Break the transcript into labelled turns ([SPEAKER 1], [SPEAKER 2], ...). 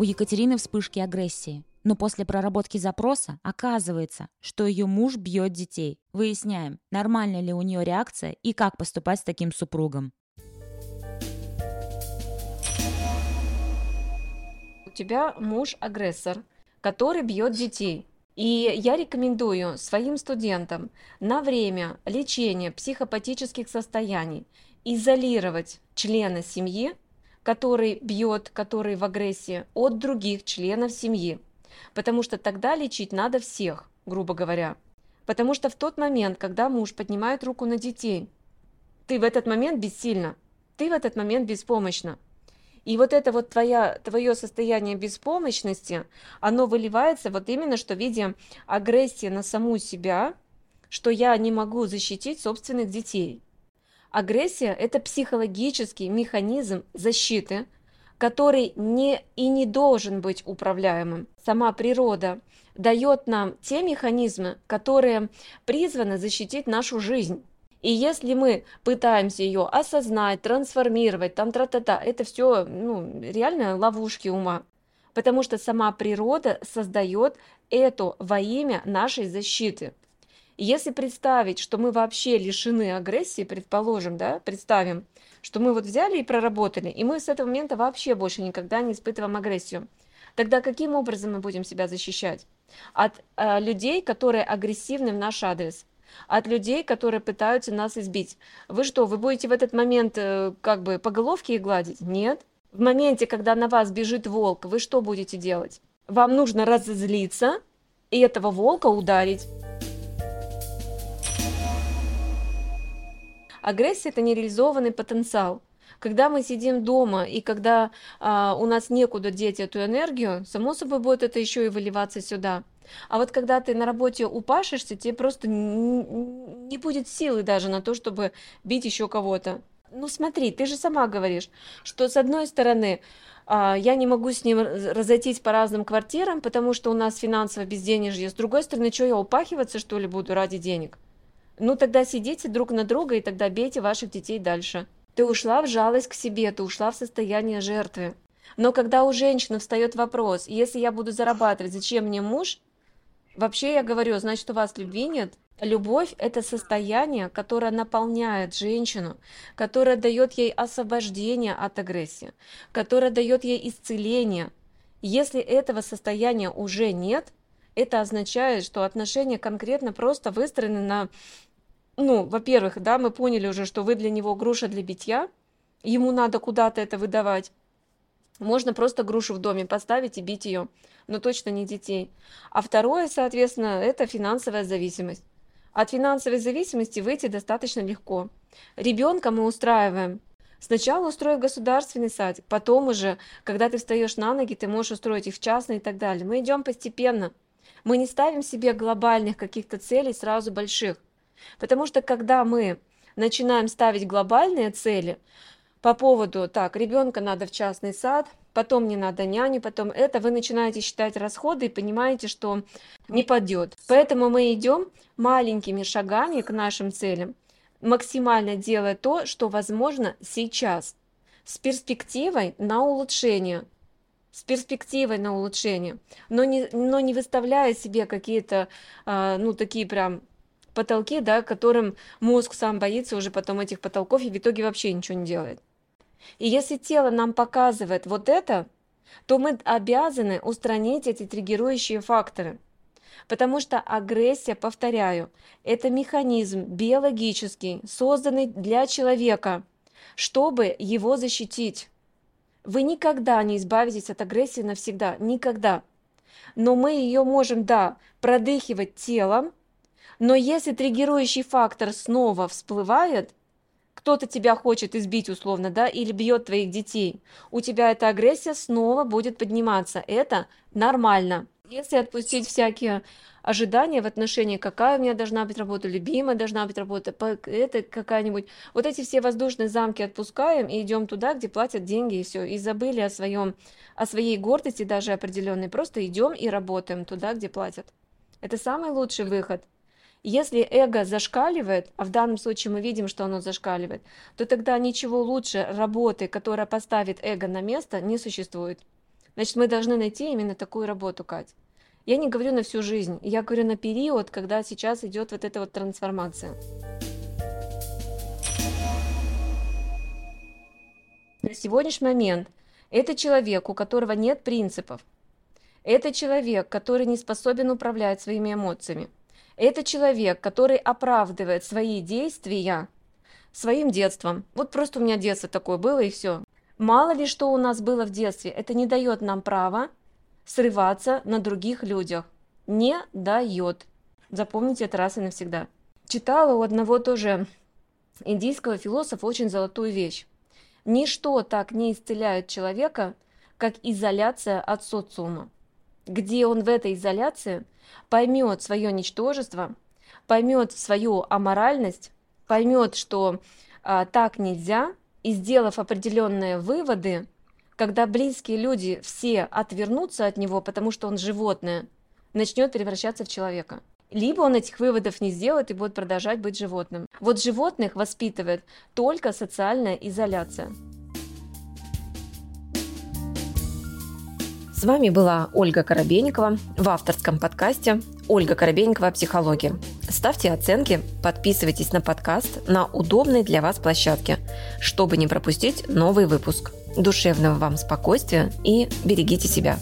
[SPEAKER 1] У Екатерины вспышки агрессии. Но после проработки запроса оказывается, что ее муж бьет детей. Выясняем, нормальна ли у нее реакция и как поступать с таким супругом.
[SPEAKER 2] У тебя муж агрессор, который бьет детей. И я рекомендую своим студентам на время лечения психопатических состояний изолировать члена семьи, который бьет, который в агрессии, от других членов семьи. Потому что тогда лечить надо всех, грубо говоря. Потому что в тот момент, когда муж поднимает руку на детей, ты в этот момент бессильна, ты в этот момент беспомощна. И вот это вот твоя, твое состояние беспомощности, оно выливается вот именно что в виде агрессии на саму себя, что я не могу защитить собственных детей. Агрессия – это психологический механизм защиты, который не и не должен быть управляемым. Сама природа дает нам те механизмы, которые призваны защитить нашу жизнь. И если мы пытаемся ее осознать, трансформировать, там тра-та-та, это все ну, реально ловушки ума. Потому что сама природа создает это во имя нашей защиты. Если представить, что мы вообще лишены агрессии, предположим, да, представим, что мы вот взяли и проработали, и мы с этого момента вообще больше никогда не испытываем агрессию, тогда каким образом мы будем себя защищать? От э, людей, которые агрессивны в наш адрес от людей, которые пытаются нас избить. Вы что, вы будете в этот момент э, как бы по головке их гладить? Нет. В моменте, когда на вас бежит волк, вы что будете делать? Вам нужно разозлиться и этого волка ударить. Агрессия – это нереализованный потенциал. Когда мы сидим дома и когда а, у нас некуда деть эту энергию, само собой будет это еще и выливаться сюда. А вот когда ты на работе упашешься, тебе просто не будет силы даже на то, чтобы бить еще кого-то. Ну смотри, ты же сама говоришь, что с одной стороны а, я не могу с ним разойтись по разным квартирам, потому что у нас финансовое безденежье. С другой стороны, что я упахиваться что ли буду ради денег? Ну тогда сидите друг на друга и тогда бейте ваших детей дальше. Ты ушла в жалость к себе, ты ушла в состояние жертвы. Но когда у женщины встает вопрос, если я буду зарабатывать, зачем мне муж? Вообще я говорю, значит у вас любви нет. Любовь – это состояние, которое наполняет женщину, которое дает ей освобождение от агрессии, которое дает ей исцеление. Если этого состояния уже нет, это означает, что отношения конкретно просто выстроены на ну, во-первых, да, мы поняли уже, что вы для него груша для битья, ему надо куда-то это выдавать. Можно просто грушу в доме поставить и бить ее, но точно не детей. А второе, соответственно, это финансовая зависимость. От финансовой зависимости выйти достаточно легко. Ребенка мы устраиваем. Сначала устроив государственный садик, потом уже, когда ты встаешь на ноги, ты можешь устроить их в частный и так далее. Мы идем постепенно. Мы не ставим себе глобальных каких-то целей сразу больших. Потому что когда мы начинаем ставить глобальные цели по поводу, так, ребенка надо в частный сад, потом не надо няни, потом это, вы начинаете считать расходы и понимаете, что не падет. Поэтому мы идем маленькими шагами к нашим целям, максимально делая то, что возможно сейчас, с перспективой на улучшение с перспективой на улучшение, но не, но не выставляя себе какие-то, э, ну, такие прям потолки, да, которым мозг сам боится уже потом этих потолков и в итоге вообще ничего не делает. И если тело нам показывает вот это, то мы обязаны устранить эти триггирующие факторы. Потому что агрессия, повторяю, это механизм биологический, созданный для человека, чтобы его защитить. Вы никогда не избавитесь от агрессии навсегда, никогда. Но мы ее можем, да, продыхивать телом, но если триггирующий фактор снова всплывает, кто-то тебя хочет избить условно, да, или бьет твоих детей, у тебя эта агрессия снова будет подниматься. Это нормально. Если отпустить всякие ожидания в отношении, какая у меня должна быть работа, любимая должна быть работа, это какая-нибудь, вот эти все воздушные замки отпускаем и идем туда, где платят деньги и все, и забыли о своем, о своей гордости даже определенной, просто идем и работаем туда, где платят. Это самый лучший выход. Если эго зашкаливает, а в данном случае мы видим, что оно зашкаливает, то тогда ничего лучше работы, которая поставит эго на место, не существует. Значит, мы должны найти именно такую работу, Кать. Я не говорю на всю жизнь, я говорю на период, когда сейчас идет вот эта вот трансформация. На сегодняшний момент это человек, у которого нет принципов. Это человек, который не способен управлять своими эмоциями. Это человек, который оправдывает свои действия своим детством. Вот просто у меня детство такое было и все. Мало ли что у нас было в детстве, это не дает нам права срываться на других людях. Не дает. Запомните это раз и навсегда. Читала у одного тоже индийского философа очень золотую вещь. Ничто так не исцеляет человека, как изоляция от социума, где он в этой изоляции поймет свое ничтожество, поймет свою аморальность, поймет, что а, так нельзя, и сделав определенные выводы, когда близкие люди все отвернутся от него, потому что он животное, начнет превращаться в человека. Либо он этих выводов не сделает и будет продолжать быть животным. Вот животных воспитывает только социальная изоляция.
[SPEAKER 3] С вами была Ольга Коробейникова в авторском подкасте «Ольга Коробейникова. Психология». Ставьте оценки, подписывайтесь на подкаст на удобной для вас площадке, чтобы не пропустить новый выпуск. Душевного вам спокойствия и берегите себя.